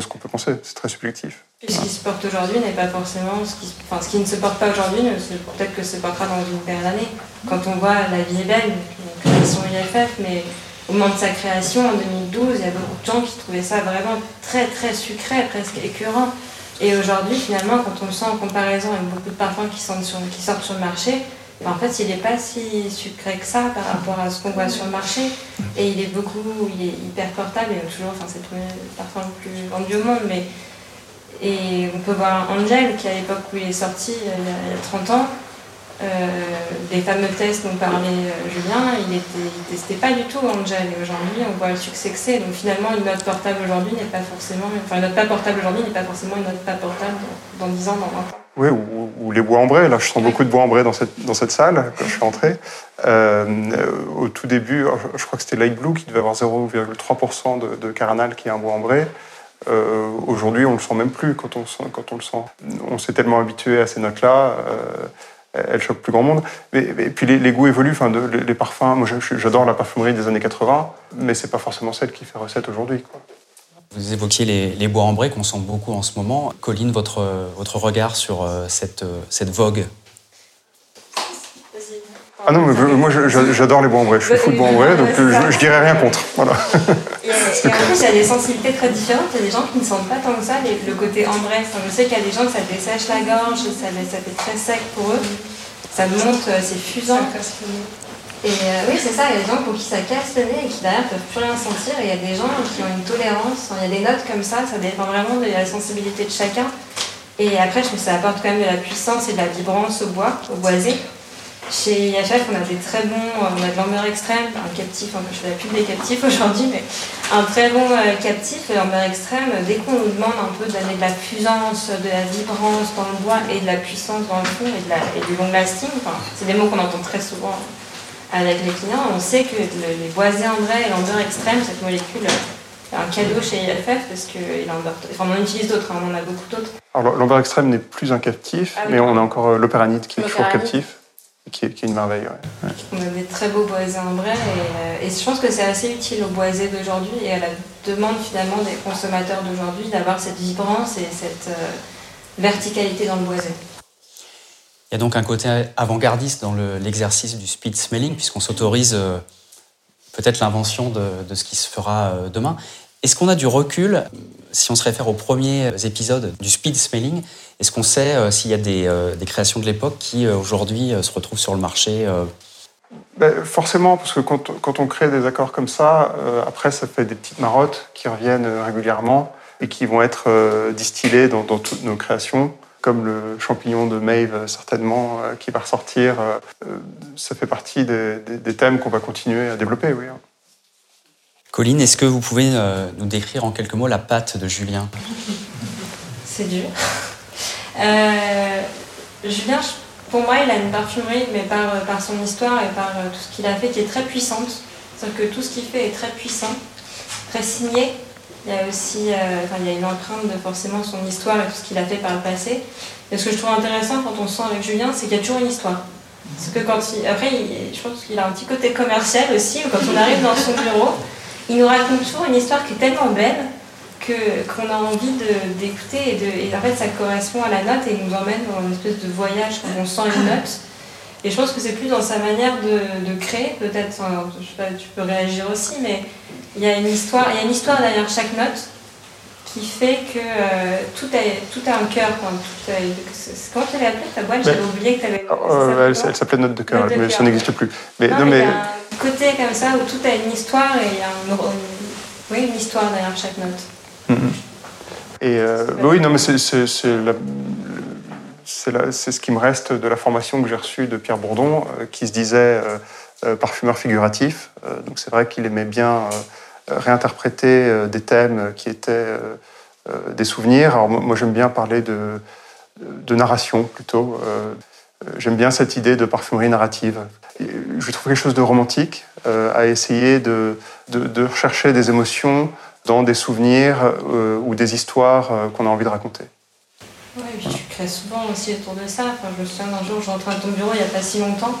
ce qu'on peut penser. C'est très subjectif. ce qui se porte aujourd'hui n'est pas forcément ce qui, ne se porte pas aujourd'hui, peut-être que se portera dans une paire d'années. Quand on voit La vie est belle, création IFF, mais au moment de sa création en 2012, il y a beaucoup de gens qui trouvaient ça vraiment très très sucré, presque écœurant. Et aujourd'hui, finalement, quand on le sent en comparaison avec beaucoup de parfums qui sortent sur le marché, en fait, il n'est pas si sucré que ça par rapport à ce qu'on voit sur le marché. Et il est beaucoup, il est hyper portable. Et toujours, enfin, c'est parfum le plus vendu au monde. Mais, et on peut voir Angel, qui à l'époque où il est sorti, il y a, 30 ans, euh, des fameux tests dont parlait euh, Julien, il ne testait pas du tout Angel. Et aujourd'hui, on voit le succès que c'est. Donc finalement, une note portable aujourd'hui n'est pas forcément. Enfin, une note pas portable aujourd'hui n'est pas forcément une note pas portable dans, dans 10 ans, dans 20 ans. Oui, ou, les bois ambrés. Là, je sens beaucoup de bois ambrés dans cette, dans cette salle quand je suis entré. Euh, au tout début, je crois que c'était Light Blue qui devait avoir 0,3% de, de caranal qui est un bois ambré. Euh, Aujourd'hui, on le sent même plus quand on, quand on le sent. On s'est tellement habitué à ces notes-là, euh, elles choquent plus grand monde. Et, puis les, goûts évoluent. Enfin, les, parfums, moi j'adore la parfumerie des années 80, mais c'est pas forcément celle qui fait recette aujourd'hui. Vous évoquiez les, bois ambrés qu'on sent beaucoup en ce moment. Colline, votre, votre regard sur euh, cette, euh, cette vogue ah non, mais moi j'adore les bois ambrés. Je suis fou de bois ambrés, donc je, je, dirais rien contre. Voilà. Et, en plus, il y a des sensibilités très différentes. Il y a des gens qui ne sentent pas tant que ça le côté ambré. je sais qu'il y a des gens que ça dessèche la gorge, ça, ça fait très sec pour eux. Ça monte, euh, c'est fusant. Et euh, oui, c'est ça, il y a des gens pour qui ça casse le nez et qui derrière peuvent plus rien sentir. Et il y a des gens qui ont une tolérance, il y a des notes comme ça, ça dépend vraiment de la sensibilité de chacun. Et après, je trouve que ça apporte quand même de la puissance et de la vibrance au bois, au boisé. Chez IFF, on a des très bons, on a de l'amber extrême, un captif, enfin, je fais la pub des captifs <laughs> aujourd'hui, mais un très bon euh, captif, l'amber extrême, dès qu'on nous demande un peu d'amener de la puissance, de la vibrance dans le bois et de la puissance dans le fond et, et du long lasting, c'est des mots qu'on entend très souvent avec les clients, on sait que les boisés ambrés et l'amber extrême, cette molécule, est un cadeau chez IFF parce qu'il enfin, on en utilise d'autres, hein, on en a beaucoup d'autres. Alors l'amber extrême n'est plus un captif, ah mais on a encore euh, l'opéranite qui est toujours captif qui est, une merveille. On a des très beaux boisés en vrai et, euh, et je pense que c'est assez utile aux boisés d'aujourd'hui et à la demande finalement des consommateurs d'aujourd'hui d'avoir cette vibrance et cette euh, verticalité dans le boisé. Il y a donc un côté avant-gardiste dans l'exercice du speed smelling puisqu'on s'autorise euh, peut-être l'invention de, ce qui se fera demain. Est-ce qu'on a du recul, si on se réfère aux premiers épisodes du speed smelling, est-ce qu'on sait euh, s'il y a des, euh, créations de l'époque qui euh, aujourd'hui se retrouvent sur le marché ben, Forcément, parce que quand, on crée des accords comme ça, après ça fait des petites marottes qui reviennent régulièrement et qui vont être distillées dans, toutes nos créations comme le champignon de Maeve certainement qui va ressortir. ça fait partie des, des thèmes qu'on va continuer à développer, oui. Hein. Colline, est-ce que vous pouvez euh, nous décrire en quelques mots la pâte de Julien? C'est dur. Euh, Julien, pour moi, il a une parfumerie, mais par, par son histoire et par euh, tout ce qu'il a fait, qui est très puissante. C'est-à-dire que tout ce qu'il fait est très puissant, très signé. Il y a aussi il y a une empreinte de forcément son histoire et tout ce qu'il a fait par le passé. Et ce que je trouve intéressant quand on sent avec Julien, c'est qu'il y a toujours une histoire. Parce que quand il, après, je pense qu'il a un petit côté commercial aussi, quand on arrive dans son bureau, il nous raconte toujours une histoire qui est tellement belle que qu'on a envie d'écouter et, de, et en fait ça correspond à la note et il nous emmène dans une espèce de voyage où on sent une note. Et je pense que c'est plus dans sa manière de, de créer, peut-être, je sais pas, tu peux réagir aussi, mais il y a une histoire, il y a une histoire derrière chaque note qui fait que euh, tout, a, tout a un cœur. Quand comment tu l'avais appelée ta boîte? J'avais oublié que tu avais. Euh, elle, s'appelait Note de cœur, mais ça n'existe plus. Mais, non, mais, côté comme ça où tout a une histoire et il y a oui, une histoire derrière chaque note. Mm-hmm. Et euh, oui, non, mais c'est c'est ce qui me reste de la formation que j'ai reçue de Pierre Bourdon, euh, qui se disait euh, parfumeur figuratif. donc c'est vrai qu'il aimait bien réinterpréter des thèmes qui étaient des souvenirs. Alors moi, j'aime bien parler de, narration plutôt. J'aime bien cette idée de parfumerie narrative je trouve quelque chose de romantique euh, à essayer de, de, rechercher des émotions dans des souvenirs euh, ou des histoires euh, qu'on a envie de raconter. Souvent aussi autour de ça. Enfin, je me souviens d'un jour, je rentrais à ton bureau il n'y a pas si longtemps.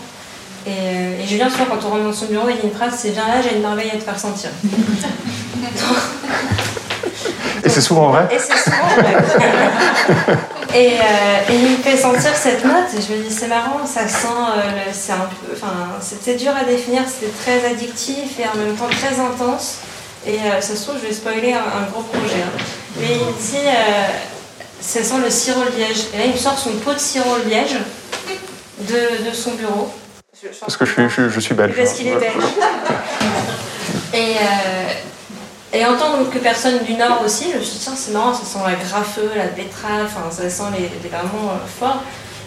Et, et Julien, souvent, quand on rentre dans son bureau, il dit une phrase c'est bien là, j'ai une merveille à te faire sentir. <laughs> Et c'est souvent vrai? Et c'est souvent vrai. <laughs> et, euh, et, il me fait sentir cette note, et je me dis, c'est marrant, ça sent. Euh, c'est un peu. Enfin, c'était dur à définir, c'était très addictif et en même temps très intense. Et euh, ça se trouve, je vais spoiler un, gros projet. Hein. Mais il dit, ça sent le sirop liège. Et là, il me sort son pot de sirop liège de, de son bureau. Parce que je suis, je, suis belge. Parce qu'il est belge. <laughs> et, et en tant que personne du Nord aussi, je me suis dit, tiens, c'est marrant, ça sent la graffeux, la betterave, enfin, ça sent les, les vraiment euh, fort.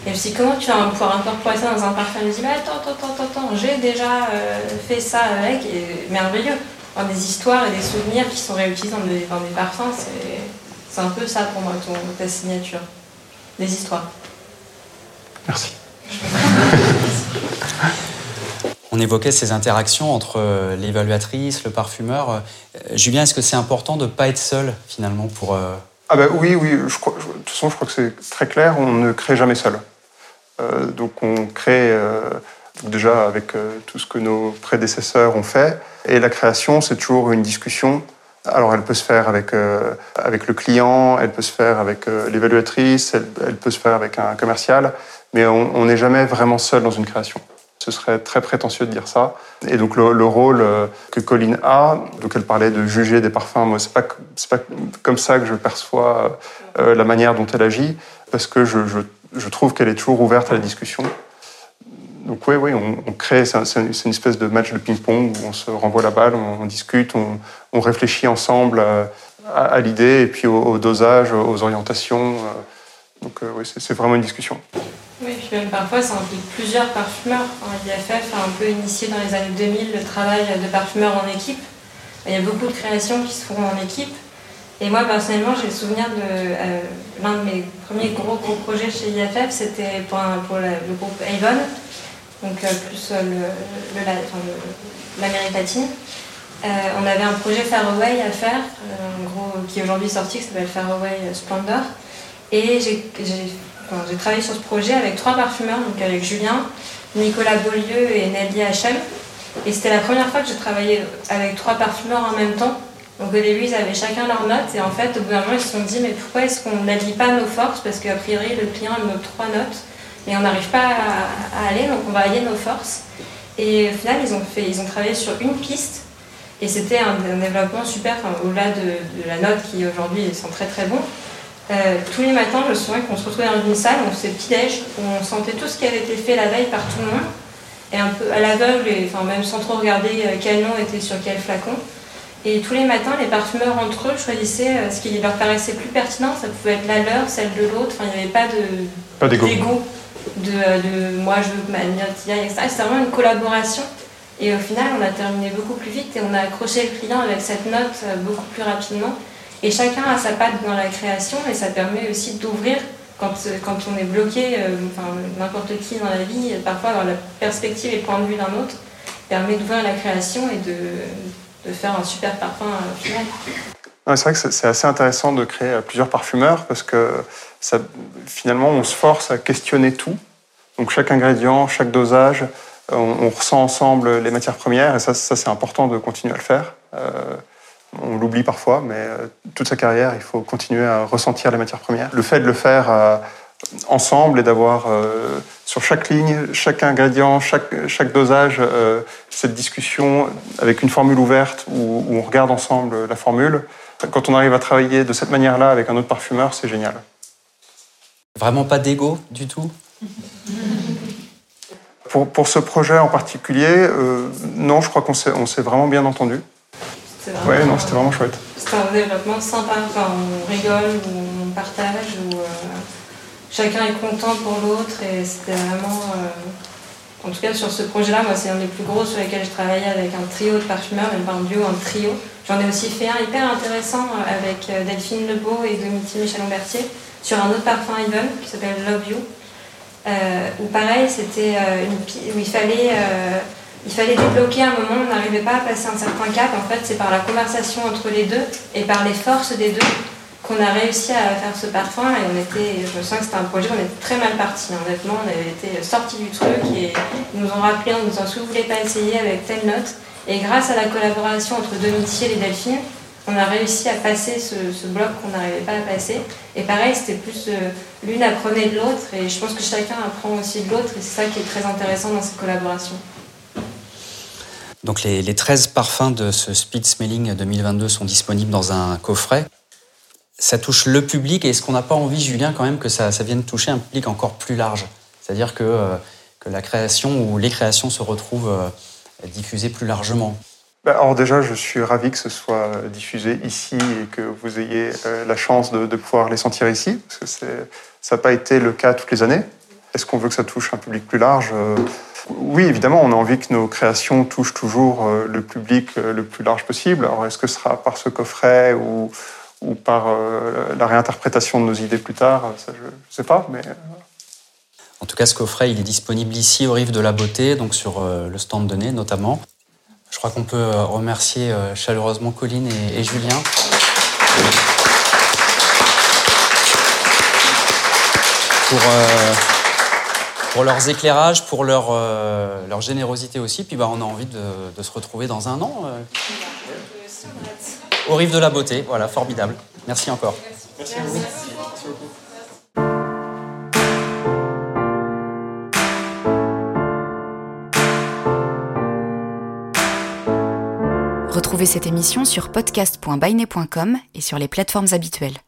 Et je me suis dit, comment tu vas pouvoir incorporer ça dans un parfum? Je me suis dit, bah, attends, attends, attends, attends, j'ai déjà euh, fait ça avec, et merveilleux. Enfin, des histoires et des souvenirs qui sont réutilisés dans des, dans des parfums, c'est un peu ça pour moi, ton, ta signature. Des histoires. Merci. <laughs> On évoquait ces interactions entre euh, l'évaluatrice, le parfumeur. Euh, Julien, est-ce que c'est important de ne pas être seul finalement pour... Euh, ah ben oui, oui. Je crois, de toute façon, je crois que c'est très clair. On ne crée jamais seul. donc on crée déjà avec tout ce que nos prédécesseurs ont fait. Et la création, c'est toujours une discussion. Alors elle peut se faire avec, avec le client, elle peut se faire avec l'évaluatrice, elle, peut se faire avec un commercial, mais on n'est jamais vraiment seul dans une création. Ce serait très prétentieux de dire ça. Et donc le, rôle euh, que Colline a, donc elle parlait de juger des parfums, moi c'est pas pas comme ça que je perçois euh, la manière dont elle agit, parce que je, je, trouve qu'elle est toujours ouverte à la discussion. Donc oui, oui, on, crée, c'est une espèce de match de ping-pong où on se renvoie la balle, on, discute, on, on, réfléchit ensemble à, l'idée et puis au, dosage, aux orientations. Donc oui, c'est vraiment une discussion. Oui, puis même parfois ça implique plusieurs parfumeurs. L'IFF a un peu initié dans les années 2000 le travail de parfumeurs en équipe. Il y a beaucoup de créations qui se font en équipe. Et moi personnellement, j'ai le souvenir de euh, l'un de mes premiers gros gros projets chez IFF, c'était pour, le groupe Avon, donc euh, plus euh, l'Amérique latine. On avait un projet Faraway à faire, gros, qui est aujourd'hui sorti, qui s'appelle Faraway Splendor. Et j'ai travaillé sur ce projet avec trois parfumeurs, donc avec Julien, Nicolas Beaulieu et Nelly Hachem. Et c'était la première fois que j'ai travaillé avec trois parfumeurs en même temps. Donc au début, ils avaient chacun leurs notes. Et en fait, au bout d'un moment, ils se sont dit, mais pourquoi est-ce qu'on n'allie pas nos forces? Parce qu'a priori, le client a nos trois notes. Et on n'arrive pas à, aller, donc on va allier nos forces. Et au final, ils ont, fait, ils ont travaillé sur une piste. Et c'était un, développement super, au-delà de, de, la note qui aujourd'hui sont très très. Euh, tous les matins, je me souviens qu'on se retrouvait dans une salle, on faisait petit-déj, on sentait tout ce qui avait été fait la veille par tout le monde et un peu à l'aveugle, enfin même sans trop regarder euh, quel nom était sur quel flacon. Et tous les matins, les parfumeurs entre eux choisissaient euh, ce qui leur paraissait plus pertinent. Ça pouvait être la leur, celle de l'autre. Enfin, il n'y avait pas de d'égo. De, de, moi je veux ma etc. C'était vraiment une collaboration. Et au final, on a terminé beaucoup plus vite et on a accroché le client avec cette note euh, beaucoup plus rapidement. Et chacun a sa patte dans la création et ça permet aussi d'ouvrir quand, quand on est bloqué, euh, n'importe qui dans la vie, parfois avoir la perspective et point de vue d'un autre permet d'ouvrir la création et de, de, faire un super parfum euh, final. c'est vrai que c'est assez intéressant de créer euh, plusieurs parfumeurs parce que finalement, on se force à questionner tout. Donc chaque ingrédient, chaque dosage, on, ressent ensemble les matières premières et ça, ça c'est important de continuer à le faire. On l'oublie parfois, mais euh, toute sa carrière, il faut continuer à ressentir les matières premières. Le fait de le faire euh, ensemble et d'avoir euh, sur chaque ligne, chaque ingrédient, chaque, dosage, cette discussion avec une formule ouverte où, on regarde ensemble la formule, quand on arrive à travailler de cette manière-là avec un autre parfumeur, c'est génial. Vraiment pas d'ego du tout? Pour, pour, ce projet en particulier, non, je crois qu'on s'est vraiment bien entendu. Ouais, non, c'était vraiment chouette. C'était un développement sympa. Enfin, on rigole, on partage, euh, chacun est content pour l'autre et c'était vraiment. Euh, en tout cas, sur ce projet-là, moi, c'est un des plus gros sur lesquels je travaillais avec un trio de parfumeurs, même pas un duo, un trio. J'en ai aussi fait un hyper intéressant euh, avec Delphine Lebeau et Dominique Michel Lambertier sur un autre parfum Even qui s'appelle Love You. Où pareil, c'était une où il fallait il fallait débloquer un moment, on n'arrivait pas à passer un certain cap. En fait, c'est par la conversation entre les deux et par les forces des deux qu'on a réussi à faire ce parfum. Et on était, je me sens que c'était un projet, on était très mal parti. Honnêtement, on avait été sortis du truc et ils nous ont rappelé en nous disant si vous voulez pas essayer avec telle note? Et grâce à la collaboration entre Domitier et Delphine, on a réussi à passer ce, bloc qu'on n'arrivait pas à passer. Et pareil, c'était plus euh, l'une apprenait de l'autre. Et je pense que chacun apprend aussi de l'autre. Et c'est ça qui est très intéressant dans cette collaboration. Donc les, 13 parfums de ce Speed Smelling 2022 sont disponibles dans un coffret. Ça touche le public et est-ce qu'on n'a pas envie, Julien, quand même que ça, vienne toucher un public encore plus large? C'est-à-dire que, euh, que la création ou les créations se retrouvent euh, diffusées plus largement alors déjà, je suis ravi que ce soit diffusé ici et que vous ayez euh, la chance de, pouvoir les sentir ici, parce que ça n'a pas été le cas toutes les années. Est-ce qu'on veut que ça touche un public plus large oui, évidemment, on a envie que nos créations touchent toujours euh, le public euh, le plus large possible. Alors, est-ce que ce sera par ce coffret ou, par euh, la réinterprétation de nos idées plus tard je ne sais pas, mais... En tout cas, ce coffret, il est disponible ici au Rive de la Beauté, donc sur le stand de nez notamment. Je crois qu'on peut remercier chaleureusement Colline et, et Julien. Pour pour leurs éclairages, pour leur, euh, leur générosité aussi. Puis bah, on a envie de, de se retrouver dans un an. Euh, au Rive de la Beauté. Voilà, formidable. Merci encore. Merci, Retrouvez cette émission sur podcast.bainet.com et sur les plateformes habituelles.